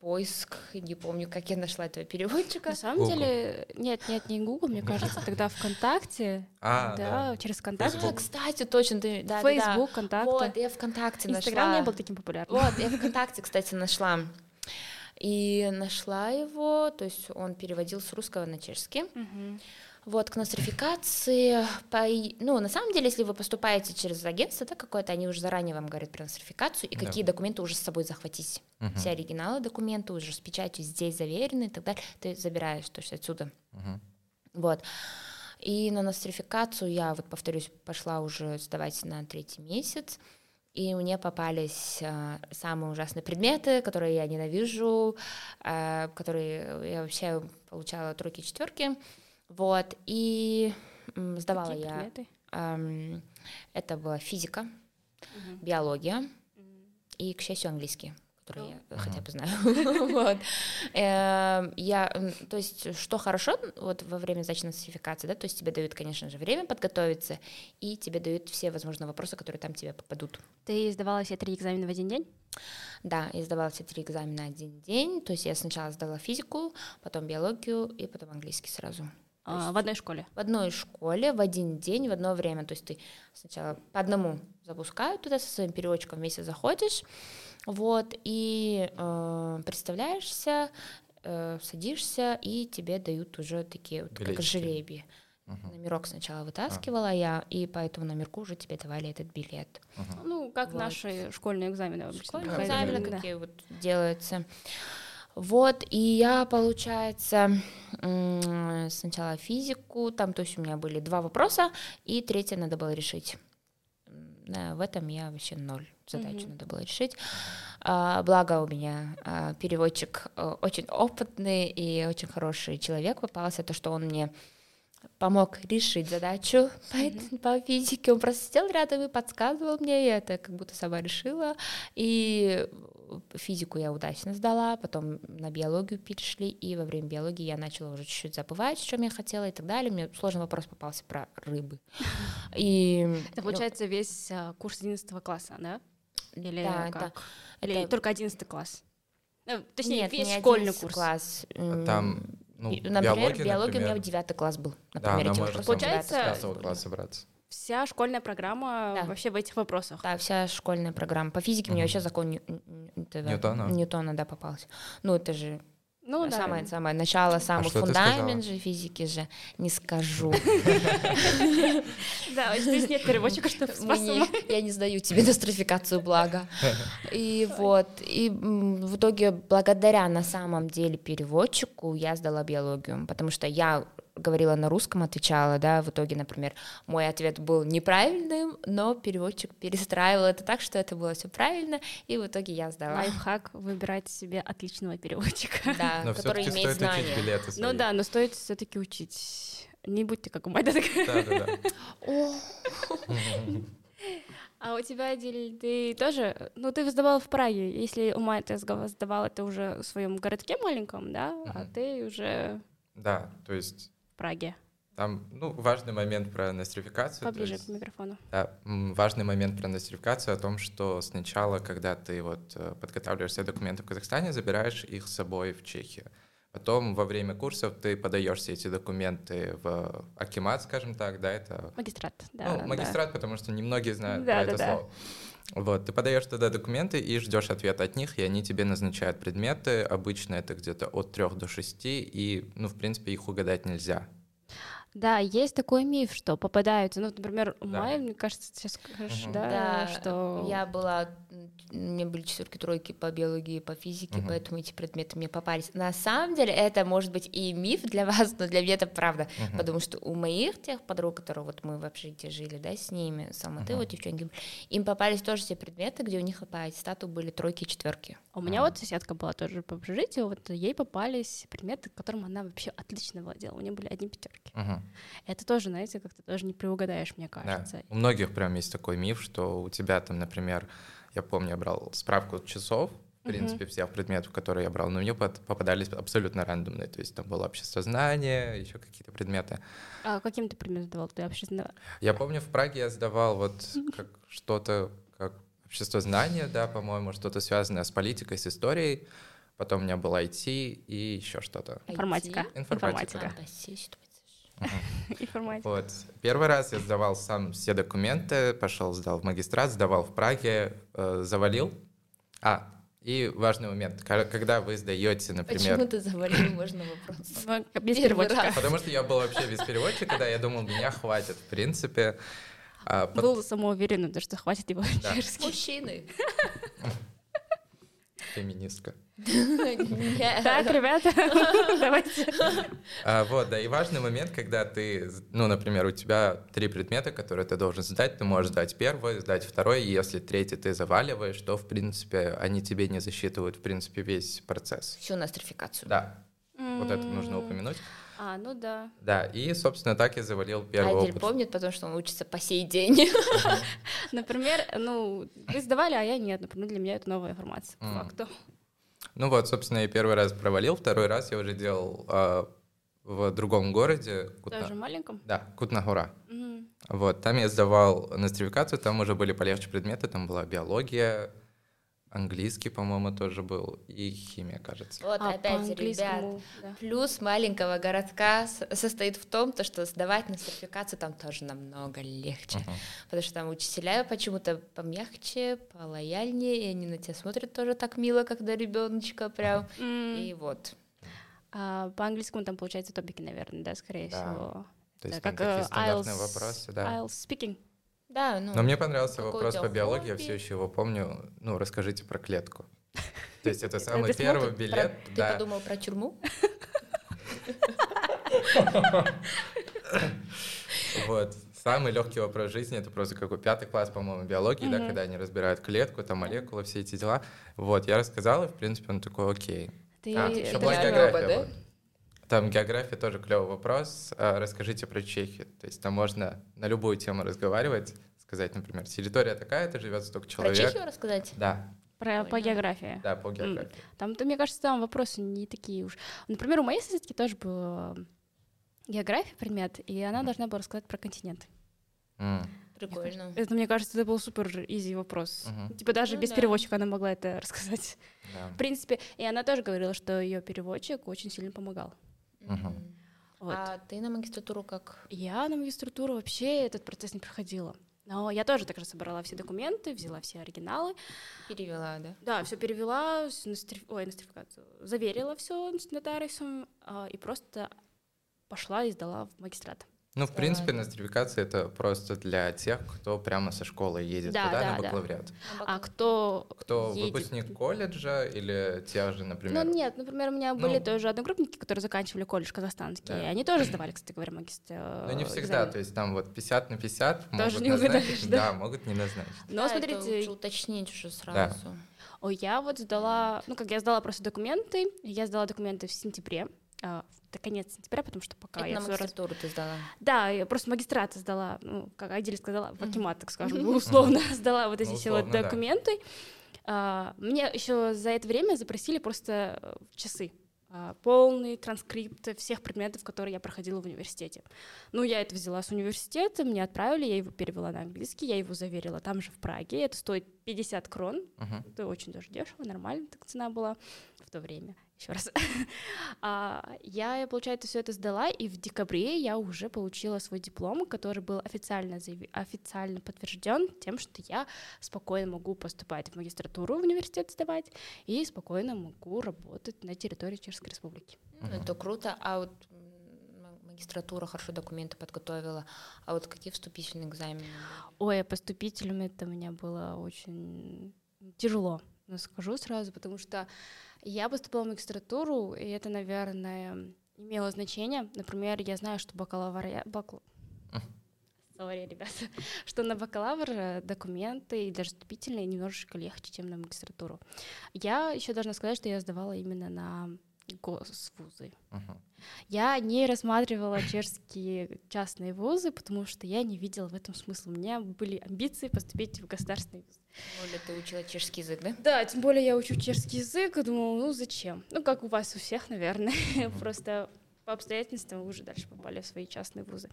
поиск, не помню, как я нашла этого переводчика. На самом Google. деле, нет, нет, не Google, мне кажется, тогда ВКонтакте, А, да, да. через ВКонтакте. А, Facebook. кстати, точно, ты, да, да, да. Facebook, ВКонтакте. Вот, я ВКонтакте Инстаграм нашла. не был таким популярным. Вот, я ВКонтакте, кстати, нашла. И нашла его, то есть он переводил с русского на чешский. Мгм. Вот, к нострификации, по, ну, на самом деле, если вы поступаете через агентство, да, какое-то, они уже заранее вам говорят про нострификацию и Да. какие документы уже с собой захватить. Мгм. Все оригиналы документа уже с печатью здесь заверены и так далее. Ты забираешь, то есть отсюда. Мгм. Вот. И на нострификацию я, вот повторюсь, пошла уже сдавать на третий месяц, и мне попались а, самые ужасные предметы, которые я ненавижу, а, которые я вообще получала тройки четверки. Вот, и сдавала Какие я. предметы? ам, это была физика, Мгм. биология и, к счастью, английский который я хотя бы знаю. Вот. Эм, Я, то есть, что хорошо вот во время сдачи нострификации, да, то есть тебе дают, конечно же, время подготовиться, и тебе дают все возможные вопросы, которые там тебе попадут. Ты сдавала все три экзамена в один день? Да, я сдавала все три экзамена один день, то есть я сначала сдала физику, потом биологию и потом английский сразу. А, в одной школе? в одной школе в один день, в одно время. То есть ты сначала по одному запускают туда со своим переводчиком вместе заходишь, вот, и э, представляешься, э, садишься, и тебе дают уже такие вот как Билетики. жеребие. Мгм. Номерок сначала вытаскивала я, и по этому номерку уже тебе давали этот билет. Мгм. Ну, как Вот. наши школьные экзамены. Школьные проходили, экзамены да. какие вот делаются. Вот, и я, получается, сначала физику, там, то есть у меня были два вопроса, и третье надо было решить. В этом я вообще ноль задачу mm-hmm. надо было решить. А, благо у меня а, переводчик а, очень опытный и очень хороший человек попался, то, что он мне помог решить задачу по, mm-hmm. по физике. Он просто сидел рядом и подсказывал мне, и это как будто сама решила. И физику я удачно сдала, потом на биологию перешли, и во время биологии я начала уже чуть-чуть забывать, что я хотела и так далее. Мне сложный вопрос попался про рыбы. И, это получается весь курс 11 класса, да? Или да, как? Это, Или это... только 11 класс? Ну, точнее, Нет, весь школьный курс. класс. Там, ну, например, биология, биология например... у меня девятый класс был. Например, да, она может Получается, с класса браться. Вся школьная программа да. вообще в этих вопросах. Да, вся школьная программа. По физике mm-hmm. мне вообще закон Ньютона. Ньютона, да, попался. Ну, это же ну, да. Самое, самое начало, а самый а фундамент же физики же, не скажу. Да, здесь нет переводчика, чтобы Я не сдаю тебе нострификацию, благо. И вот, и в итоге благодаря на самом деле переводчику я сдала биологию, потому что я говорила на русском, отвечала, да, в итоге, например, мой ответ был неправильным, но переводчик перестраивал это так, что это было все правильно, и в итоге я сдала. Лайфхак — выбирать себе отличного переводчика. Да, но который имеет знания. Ну да, но стоит все таки учить. Не будьте как у Майда. Да-да-да. А у тебя, Диль, ты тоже, ну, ты сдавала в Праге. Если у Майя ты сдавала, это уже в своем городке маленьком, да, а ты уже... Да, то есть Праге? Там, ну, важный момент про нострификацию. Поближе есть, к микрофону. Да, важный момент про нострификацию о том, что сначала, когда ты вот э, подготавливаешь все документы в Казахстане, забираешь их с собой в Чехию. Потом во время курсов ты подаешь все эти документы в Акимат, скажем так, да, это... Магистрат, да. Ну, магистрат, да. потому что немногие знают да, про да, это да. слово. Вот, ты подаешь туда документы и ждешь ответ от них, и они тебе назначают предметы. Обычно это где-то от трех до шести, и, ну, в принципе, их угадать нельзя. Да, есть такой миф, что попадаются, ну, например, у да. Майи, мне кажется, сейчас скажешь, угу. да, да, что... Я была, у меня были четверки, тройки по биологии, по физике, угу. поэтому эти предметы мне попались. На самом деле это может быть и миф для вас, но для меня это правда, угу. потому что у моих тех подруг, которые вот мы в общежитии жили, да, с ними, сама угу. вот девчонки, им попались тоже все предметы, где у них по аттестату были тройки и четверки. У меня вот соседка была тоже по общежитию, вот ей попались предметы, которым она вообще отлично владела, у нее были одни пятерки. Угу. Это тоже, знаете, как-то тоже не приугадаешь, мне кажется. Да. У многих прям есть такой миф, что у тебя там, например, я помню, я брал справку часов, в принципе, uh-huh. всех предметов, которые я брал, но мне попадались абсолютно рандомные. То есть там было общество знания, еще какие-то предметы. А каким ты предмет сдавал? Ты общество Я помню, в Праге я сдавал вот как что-то, как общество знания, да, по-моему, что-то связанное с политикой, с историей. Потом у меня было IT и еще что-то. Информатика. Информатика. Информатика. Информатика. Вот. Первый раз я сдавал сам все документы, пошел, сдал в магистрат, сдавал в Праге, э, завалил. А, и важный момент, когда вы сдаете, например... Почему ты завалил, можно вопрос? Без переводчика. Потому что я был вообще без переводчика, да, я думал, меня хватит, в принципе. А, был под... самоуверенным, что хватит его да. Мужчины. Феминистка. Так, ребята, давайте. А, вот, да, и важный момент, когда ты, ну, например, у тебя три предмета, которые ты должен сдать, ты можешь сдать первый, сдать второй, и если третий ты заваливаешь, то, в принципе, они тебе не засчитывают, в принципе, весь процесс. Всю нострификацию. Да, вот это нужно упомянуть. А, ну да. Да, и, собственно, так я завалил первый Айдель помнит, потому что он учится по сей день. Например, ну, вы сдавали, а я нет. Например, для меня это новая информация, по факту. Ну вот, собственно, я первый раз провалил, второй раз я уже делал э, в другом городе. Кутна... Тоже маленьком? Да, Кутнагура. Угу. Вот, там я сдавал нострификацию, там уже были полегче предметы, там была биология, Английский, по-моему, тоже был, и химия, кажется. Вот а, опять, ребят, да. плюс маленького городка состоит в том, то, что сдавать на сертификацию там тоже намного легче, uh-huh. потому что там учителя почему-то помягче, полояльнее, и они на тебя смотрят тоже так мило, когда ребеночка прям, uh-huh. и вот. А, по английскому там, получается, топики, наверное, да, скорее да. всего. То есть да, там как такие стандартные IELTS, вопросы, да. IELTS speaking. Да, ну. Но мне понравился вопрос по биологии, я все еще его помню. Ну, расскажите про клетку. То есть это самый первый билет. Ты подумал про тюрьму? Вот. Самый легкий вопрос жизни это просто какой пятый класс, по-моему, биологии, да, когда они разбирают клетку, там молекулы, все эти дела. Вот, я рассказал, и в принципе он такой, окей. Ты А, еще была же- география. да? Там география тоже клевый вопрос. А, Расскажите про Чехию. То есть там можно на любую тему разговаривать, сказать, например, территория такая-то, живет столько Про человек. Чехию рассказать? Да, Про, по да. географии. да, по географии. Там, то, мне кажется, там вопросы не такие уж. Например, у моей соседки тоже был география предмет, и она должна была рассказать про континенты. М, Прикольно. Это, мне кажется, это был супер изи вопрос. Мгм. Типа даже Ну без да. переводчика она могла это рассказать. да. В принципе, и она тоже говорила, что ее переводчик очень сильно помогал. М. Вот. А ты на магистратуру как? Я на магистратуру вообще этот процесс не проходила. Но я тоже так же собрала все документы, взяла все оригиналы. Перевела, да? Да, все перевела, с ностриф- ой, нострификацию, заверила все с нотариусом а, и просто пошла и сдала в магистрат. Ну, в принципе, нострификация это просто для тех, кто прямо со школы едет Да, туда да, на да. бакалавриат. А кто, Кто едет- выпускник колледжа или те же, например. Ну нет, например, у меня были Ну. тоже одногруппники, которые заканчивали колледж казахстанский. Да. и Они тоже сдавали, кстати говоря, магистр. Но не всегда, то есть там вот 50 на 50 Тоже могут не назначить, да? да, могут не назначить. Но Да, это смотрите, лучше уточнить уже сразу. Ой, я вот сдала, ну как я сдала просто документы, я сдала документы в сентябре, а, в конец сентября, потому что пока Это я на всё раз- магистратуру ты сдала. Да, я просто магистрат сдала, ну, как Айдель сказала, в Акимат, так скажем, условно сдала вот эти Ну, все вот документы. А, Мне еще за это время запросили просто э, часы. а, полный транскрипт всех предметов, которые я проходила в университете. Ну, я это взяла с университета, мне отправили, я его перевела на английский, я его заверила там же в Праге. Это стоит 50 крон, Мгм. это очень даже дешево, нормально так цена была в то время. Еще раз. А, Я, получается, все это сдала, и в декабре я уже получила свой диплом, который был официально, заяви- официально подтвержден тем, что я спокойно могу поступать в магистратуру в университет сдавать и спокойно могу работать на территории Чешской Республики. Ну, Это круто. А вот магистратура хорошо документы подготовила. А вот какие вступительные экзамены? Ой, а поступителям это у меня было очень тяжело, ну, скажу сразу, потому что я поступила в магистратуру, и это, наверное, имело значение. Например, я знаю, что бакалаврия... Бакл... Sorry, ребята, что на бакалавр э, документы и даже вступительные немножечко легче, чем на магистратуру. Я еще должна сказать, что я сдавала именно на госвузы. Мгм. Я не рассматривала чешские частные вузы, потому что я не видела в этом смысла. У меня были амбиции поступить в государственный вуз. Тем более ты учила чешский язык, да? Да, тем более я учу чешский язык, и думала, ну зачем? Ну, как у вас у всех, наверное. Просто по обстоятельствам вы уже дальше попали в свои частные вузы.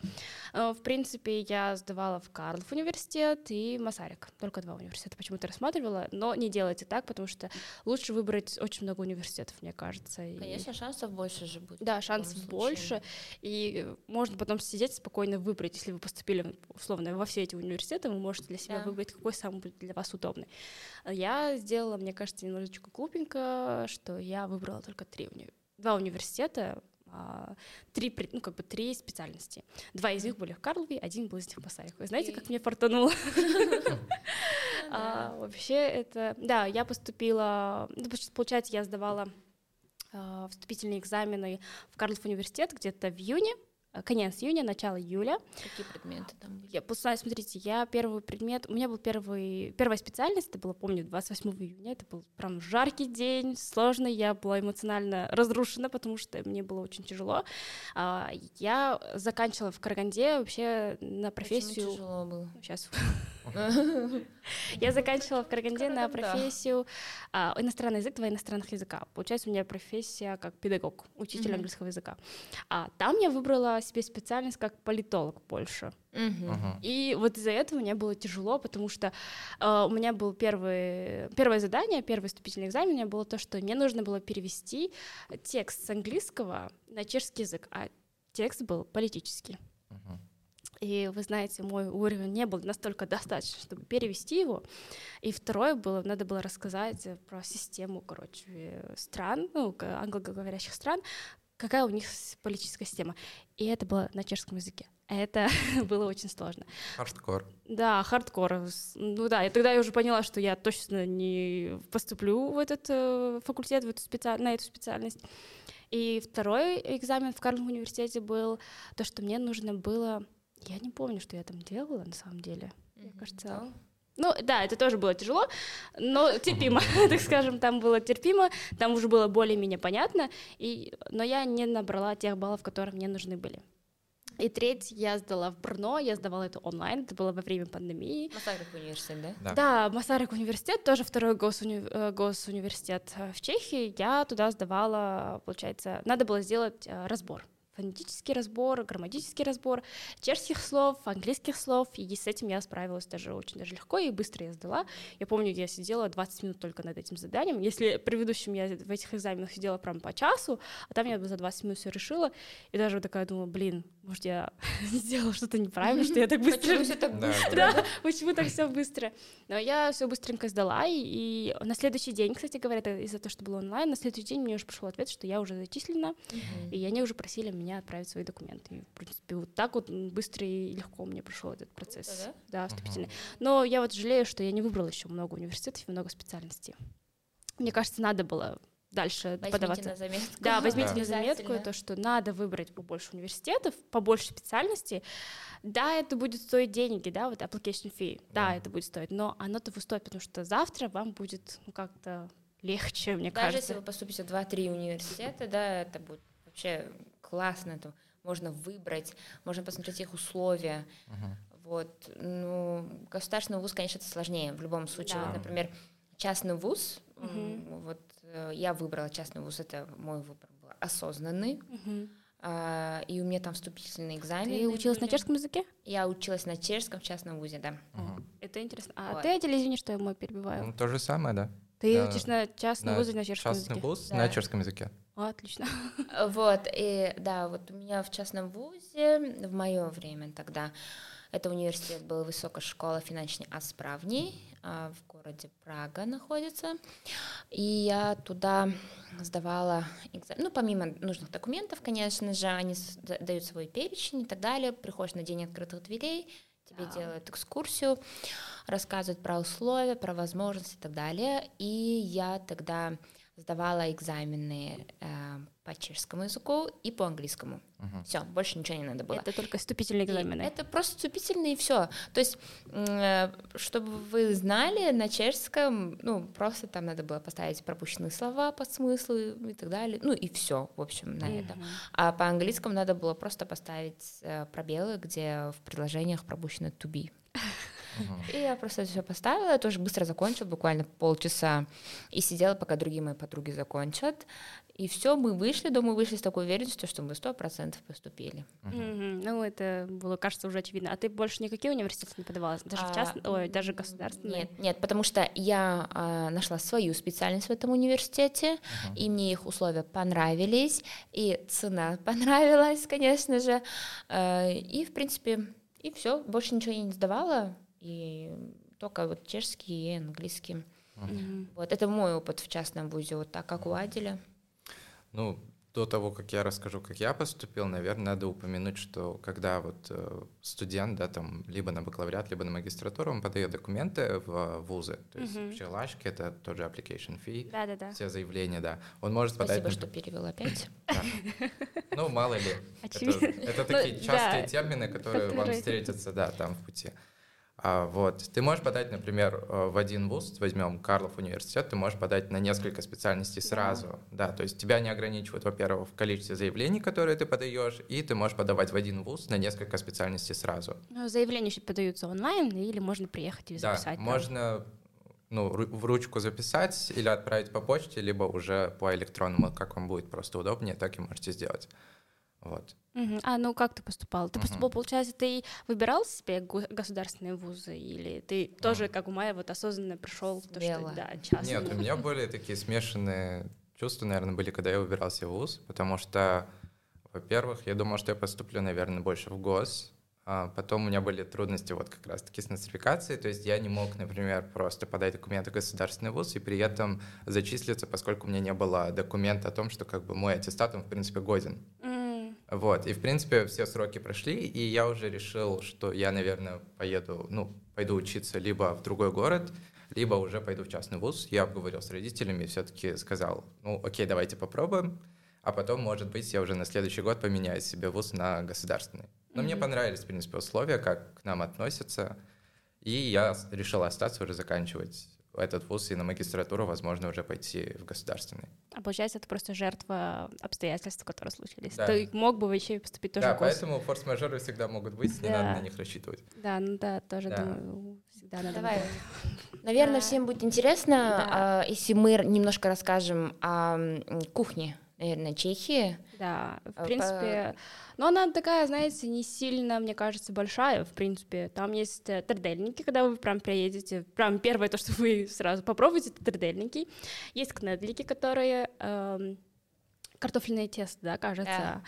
Э, В принципе, я сдавала в Карлов университет и Масарик. Только два университета почему-то рассматривала, но не делайте так, потому что лучше выбрать очень много университетов, мне кажется. и- Конечно, шансов больше же будет. Да, шансов больше, и можно потом сидеть спокойно выбрать, если вы поступили условно во все эти университеты, вы можете для себя Да. выбрать, какой самый будет для вас удобный. Я сделала, мне кажется, немножечко глупенько, что я выбрала только три уни... два университета, а, три, ну, как бы три специальности. Два из них были в Карлове, один был из них в Масарик. Вы знаете, как мне фартануло? Ну А, вообще это... Да, я поступила... ну, Получается, я сдавала а, вступительные экзамены в Карлов университет где-то в июне, конец июня, начало июля. Какие предметы там были? Я после, смотрите, я первый предмет, у меня был первый, первая специальность, это было, помню, 28 июня, это был прям жаркий день, сложный, я была эмоционально разрушена, потому что мне было очень тяжело. А, Я заканчивала в Караганде вообще на профессию... Почему тяжело было? Сейчас. Я заканчивала в Караганде на профессию а, иностранный язык, два иностранных языка. Получается, у меня профессия как педагог, учитель английского языка. А там я выбрала себе специальность как политолог больше. И вот из-за этого мне было тяжело, потому что э, у меня был первый, первое задание, первый вступительный экзамен, у меня было то, что мне нужно было перевести текст с английского на чешский язык, а текст был политический. И вы знаете, мой уровень не был настолько достаточно, чтобы перевести его. И второе было, надо было рассказать про систему, короче, стран, ну, англоговорящих стран, какая у них политическая система. И это было на чешском языке. Это было очень сложно. Хардкор. Да, хардкор. Ну да, и тогда я уже поняла, что я точно не поступлю в этот э, факультет, в эту специ... на эту специальность. И второй экзамен в Карловом университете был то, что мне нужно было... Я не помню, что я там делала на самом деле. Мне кажется... Ну да, это тоже было тяжело, но терпимо, так скажем, там было терпимо, там уже было более-менее понятно, и, но я не набрала тех баллов, которые мне нужны были. И треть я сдала в Брно, я сдавала это онлайн, это было во время пандемии. Масарик университет, да? Да. Да, Масарик университет, тоже второй госуни- э, госуниверситет э, в Чехии. Я туда сдавала, получается, надо было сделать э, разбор фонетический разбор, грамматический разбор чешских слов, английских слов, и с этим я справилась даже очень даже легко и быстро я сдала. Я помню, я сидела 20 минут только над этим заданием. Если предыдущем я в этих экзаменах сидела прям по часу, а там я за 20 минут все решила, и даже вот такая думала, блин, может, я сделала что-то неправильно, что я так быстро... Почему все так быстро? Да, почему так все быстро? Но я все быстренько сдала, и, на следующий день, кстати говоря, из-за того, что было онлайн, на следующий день мне уже пришел ответ, что я уже зачислена, и они уже просили меня отправить свои документы. И, в принципе, вот так вот быстро и легко мне прошел этот процесс. Круто, Да, вступительный. Но я вот жалею, что я не выбрала еще много университетов и много специальностей. Мне кажется, надо было дальше Возьмите подаваться. на заметку. Да, возьмите Да. на заметку то, что надо выбрать побольше университетов, побольше специальностей. Да, это будет стоить деньги, да, вот application fee, да, Да. это будет стоить, но оно того стоит, потому что завтра вам будет ну, как-то легче, мне Даже кажется. если вы поступите в 2-3 университета, да, это будет вообще классно, это можно выбрать, можно посмотреть их условия. Мгм. Вот, ну, государственный вуз, конечно, это сложнее. В любом случае, Да. вот, например, частный вуз, Мгм. вот э, я выбрала частный вуз, это мой выбор был осознанный, Мгм. а, и у меня там вступительные экзамены. Ты училась на чешском языке? Я училась на чешском в частном вузе, да. Мгм. Это интересно. А Вот. ты, Аделя, извини, что я мой перебиваю. Ну, то же самое, да. Ты да. учишь на частном На вузе на чешском Частный языке? вуз Да. на чешском языке. О, отлично. Вот, и да, вот у меня в частном вузе в мое время тогда это университет был Высокая школа финансовой асправни а, в городе Прага находится. И я туда сдавала экзамен. Ну, помимо нужных документов, конечно же, они дают свой перечень и так далее. Приходишь на день открытых дверей, тебе Да. делают экскурсию, рассказывают про условия, про возможности и так далее. И я тогда сдавала экзамены э, по чешскому языку и по английскому. Мгм. Все, больше ничего не надо было. Это только вступительные И экзамены. Это просто вступительные и все. То есть, э, чтобы вы знали, на чешском, ну, просто там надо было поставить пропущенные слова по смыслу и так далее. Ну и все, в общем, на этом. Мгм. А по английскому надо было просто поставить э, пробелы, где в предложениях пропущено to be. И я просто все поставила, я тоже быстро закончила, буквально полчаса, и сидела, пока другие мои подруги закончат. И все, мы вышли, думаю, вышли с такой уверенностью, что мы сто процентов поступили. Ну, это было, кажется, уже очевидно. А ты больше никакие университеты не подавалась? Даже в А, частные, ой, даже государственные? Нет, нет, потому что я а, нашла свою специальность в этом университете, и мне их условия понравились, и цена понравилась, конечно же, Э, и в принципе и все, больше ничего я не сдавала, и только вот чешский и английский. Мгм. Вот это мой опыт в частном вузе, вот так как у Аделя. Ну, до того, как я расскажу, как я поступил, наверное, надо упомянуть, что когда вот э, студент, да, там, либо на бакалавриат, либо на магистратуру, он подает документы в вузы, то есть Мгм. вообще лашки, это тот же application fee, Да-да-да. все заявления, да. Он может подать... Спасибо, что перевел опять. Да. Ну, мало ли. Это, Очевидно. это Ну, такие частые да. термины, которые вам встретятся, да, там в пути. А, вот. Ты можешь подать, например, э, в один вуз, возьмем Карлов университет, ты можешь подать на несколько специальностей сразу. Да, то есть тебя не ограничивают, во-первых, в количестве заявлений, которые ты подаешь, и ты можешь подавать в один вуз на несколько специальностей сразу. Ну, заявления еще подаются онлайн, или можно приехать и Да, записать. там. можно ну, в ручку записать или отправить по почте, либо уже по электронному, как вам будет просто удобнее, так и можете сделать. Вот. Мгм. А, ну как ты поступал? Ты Мгм. поступал, получается, ты выбирал себе го- государственные вузы, или ты тоже, как у Майя, вот осознанно пришел в то, что да, частные? Нет, у меня более такие смешанные чувства, наверное, были, когда я выбирался в ВУЗ, потому что, во-первых, я думал, что я поступлю, наверное, больше в ГОС, А потом у меня были трудности вот как раз-таки с нострификацией, то есть я не мог, например, просто подать документы в государственный вуз и при этом зачислиться, поскольку у меня не было документа о том, что как бы мой аттестат, он в принципе годен. Вот, и в принципе все сроки прошли, и я уже решил, что я, наверное, поеду, ну, пойду учиться либо в другой город, либо уже пойду в частный вуз. Я обговорил с родителями все-таки сказал, ну, окей, давайте попробуем, а потом, может быть, я уже на следующий год поменяю себе вуз на государственный. Но мне Мгм. понравились, в принципе, условия, как к нам относятся, и я решил остаться, уже заканчивать этот вуз, и на магистратуру, возможно, уже пойти в государственный. А получается, это просто жертва обстоятельств, которые случились. Да. Ты мог бы вообще поступить тоже да, в гос. поэтому форс-мажоры всегда могут быть, не Да. надо на них рассчитывать. Да, ну да, тоже Да. думаю, всегда надо. Давай. Наверное, Да. всем будет интересно, Да. а, если мы немножко расскажем о кухне, наверное, Чехии. Да, А, в по- принципе, но она такая, знаете, не сильно, мне кажется, большая, в принципе. Там есть э, трдельники, когда вы прям приедете. Прям первое то, что вы сразу попробуете, это трдельники. Есть кнедлики, которые эм, картофельное тесто, да, кажется.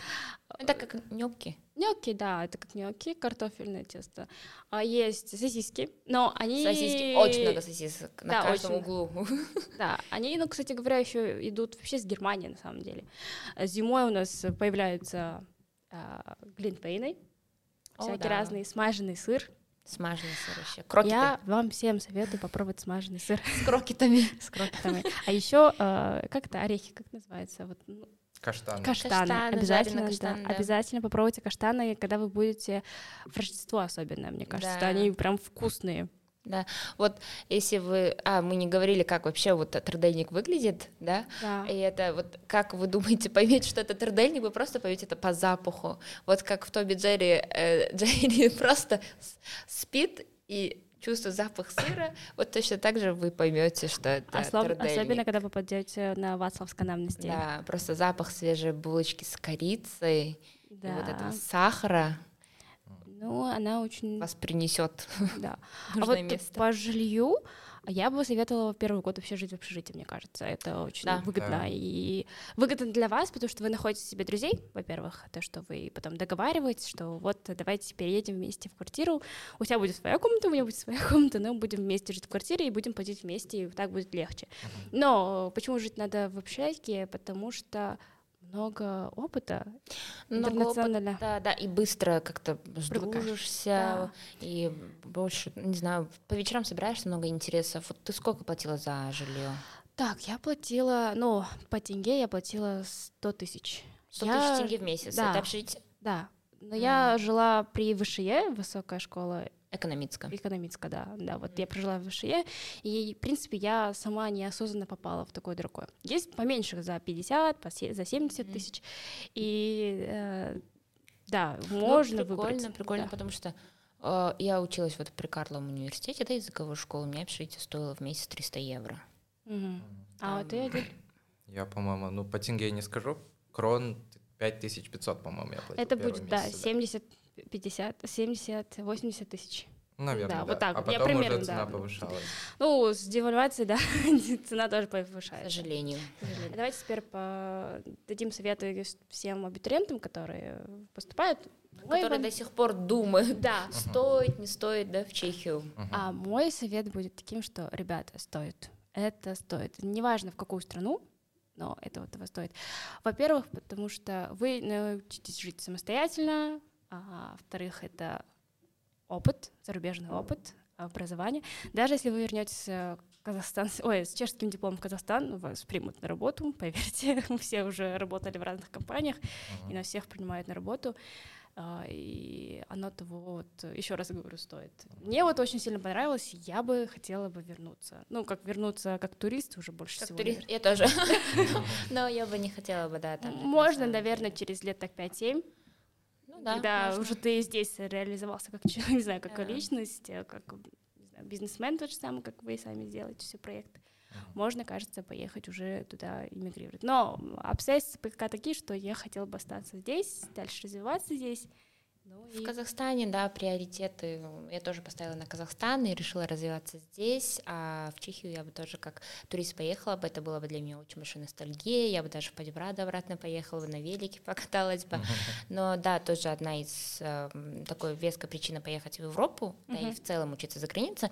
Это как нёбки. Нёки, да, это как нёки, картофельное тесто. А есть сосиски, но они... Сосиски. Очень много сосисок на Да, каждом очень. углу. Да, они, ну, кстати говоря, еще идут вообще с Германии, на самом деле. Э, Зимой у нас появляются а, глинтвейны, О, всякие да. разные, смаженный сыр. Смаженный сыр еще. Крокеты. Я вам всем советую попробовать смаженный сыр С крокетами. с крокетами. А еще, как это, орехи, как называется? Вот, ну, Каштан. каштаны. Каштаны, обязательно, каштаны, да, да. обязательно попробуйте каштаны, когда вы будете в Рождество особенно, мне кажется, Да. они прям вкусные. Да. Вот если вы... А, мы не говорили, как вообще вот трудельник выглядит, да? Да. И это вот, как вы думаете, поймете, что это трудельник, вы просто поймете это по запаху. Вот как в Тоби Джерри, э, Джерри просто спит и чувствует запах сыра, вот точно так же вы поймете, что это Ослоб- трудельник. Особенно, когда попадете на Вацлавсканамности. Да, просто запах свежей булочки с корицей, и Да. вот этого сахара Ну, она очень... вас принесет Да. А вот место. по жилью я бы советовала первый год вообще жить в общежитии, мне кажется. Это очень Да. выгодно. Да. И выгодно для вас, потому что вы находите себе друзей, во-первых, то, что вы потом договариваетесь, что вот давайте переедем вместе в квартиру. У тебя будет своя комната, у меня будет своя комната, но будем вместе жить в квартире и будем платить вместе, и так будет легче. Но почему жить надо в общаге? Потому что много опыта Много интернационально. опыта, да, и быстро как-то сдружишься, Да. и больше, не знаю, по вечерам собираешься много интересов. Вот ты сколько платила за жилье? Так, я платила, ну, по тенге я платила 100 тысяч. 100 Я- тысяч тенге в месяц. да. Это общежитие Да. Но я жила при ВШЕ, высокая школа экономическое. экономическая, да, да, вот я прожила в ВШЕ, и, в принципе, я сама неосознанно попала в такое дорогое. Есть поменьше, за 50, по се- за 70 Мгм. тысяч, и э, да, Ну, можно прикольно, выбрать. прикольно, да. потому что э, я училась вот при Карловом университете, да, языковой школы, у меня общежитие стоило в месяц 300 евро. Мгм. А вот ты один? Я, по-моему, ну, по тенге не скажу, крон 5500, по-моему, я платил Это будет, да, месяц, 70, 50, 70, 80 тысяч. Наверное, да, да. вот так А вот. Я потом уже примерно, цена да. повышалась. Ну, с девальвацией, да, цена тоже К повышается. сожалению. А Давайте теперь по- дадим советы всем абитуриентам, которые поступают. Мой Которые вам- до сих пор думают, Да. стоит, не стоит, да, в Чехию. А мой совет будет таким, что, ребята, стоит. Это стоит. Неважно, в какую страну, но это вот того стоит. Во-первых, потому что вы научитесь жить самостоятельно, а во-вторых, это опыт, зарубежный опыт, образование. Даже если вы вернетесь в Казахстан, ой, с чешским дипломом в Казахстан, вас примут на работу, поверьте, мы все уже работали в разных компаниях, и нас всех принимают на работу. А, И оно того, вот, еще раз говорю, стоит. Мне вот очень сильно понравилось, я бы хотела бы вернуться. Ну, как вернуться как турист уже больше Как всего. турист, наверное. я тоже. Но я бы не хотела бы, да, там. на Можно, наверное, через лет так 5-7, Ну да, когда можно. уже ты здесь реализовался как человек, не знаю, как Да. личность, э, как не знаю, бизнесмен тот же самый, как вы сами делаете все проекты. Можно, кажется, поехать уже туда иммигрировать. Но обстоятельства пока такие, что я хотела бы остаться здесь, дальше развиваться здесь, Ну, В и- Казахстане, да, приоритеты. Я тоже поставила на Казахстан и решила развиваться здесь. А в Чехию я бы тоже как турист поехала бы. Это было бы для меня очень большой ностальгией. Я бы даже в Падибрадо обратно поехала бы, на велике покаталась бы. Но да, тоже одна из э, такой веской причины поехать в Европу, да и в целом учиться за границей,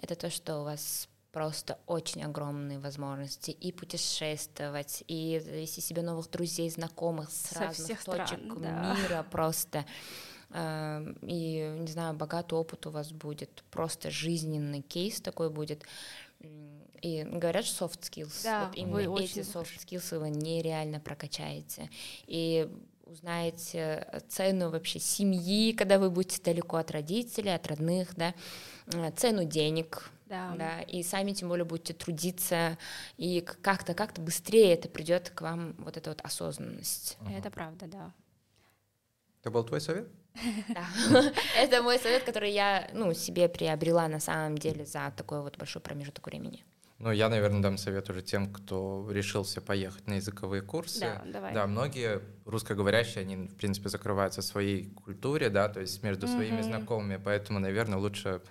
это то, что у вас просто очень огромные возможности и путешествовать, и завести себе новых друзей, знакомых с Со разных точек стран, да. мира просто. Эм, И, не знаю, богатый опыт у вас будет, просто жизненный кейс такой будет. И говорят, что soft skills. Да, вот именно вы эти soft skills вы нереально прокачаете. И узнаете цену вообще семьи, когда вы будете далеко от родителей, от родных, да, э, цену денег, Да. да, и сами тем более будете трудиться, и как-то, как-то быстрее это придет к вам, вот эта вот осознанность. Это правда, да. Это был твой совет? Да. Это мой совет, который я, ну, себе приобрела на самом деле за такой вот большой промежуток времени. Ну, я, наверное, дам совет уже тем, кто решился поехать на языковые курсы. Да, давай. Да, многие русскоговорящие, они, в принципе, закрываются в своей культуре, да, то есть между своими Мгм. знакомыми, поэтому, наверное, лучше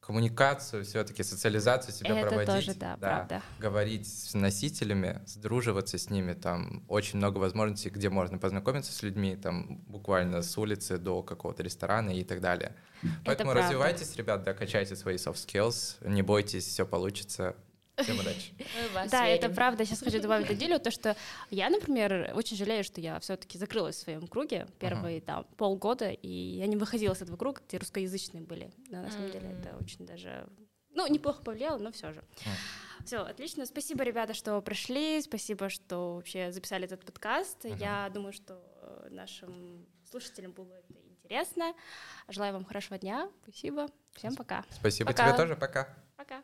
коммуникацию, все-таки социализацию себя Это проводить. тоже, да, правда. Говорить с носителями, сдруживаться с ними, там очень много возможностей, где можно познакомиться с людьми, там буквально с улицы до какого-то ресторана и так далее. Поэтому правда. развивайтесь, ребят, да, качайте свои soft skills, не бойтесь, все получится. Всем удачи. Да, это правда. Сейчас хочу добавить Адилю, то, что я, например, очень жалею, что я все-таки закрылась в своем круге первые там полгода, и я не выходила с этого круга, где русскоязычные были. Но на самом деле это очень даже, ну, неплохо повлияло, но все же. Все, отлично. Спасибо, ребята, что пришли. Спасибо, что вообще записали этот подкаст. Я думаю, что э, нашим слушателям было это интересно. Желаю вам хорошего дня. Спасибо. Всем пока. Спасибо Пока. тебе тоже, пока. Пока.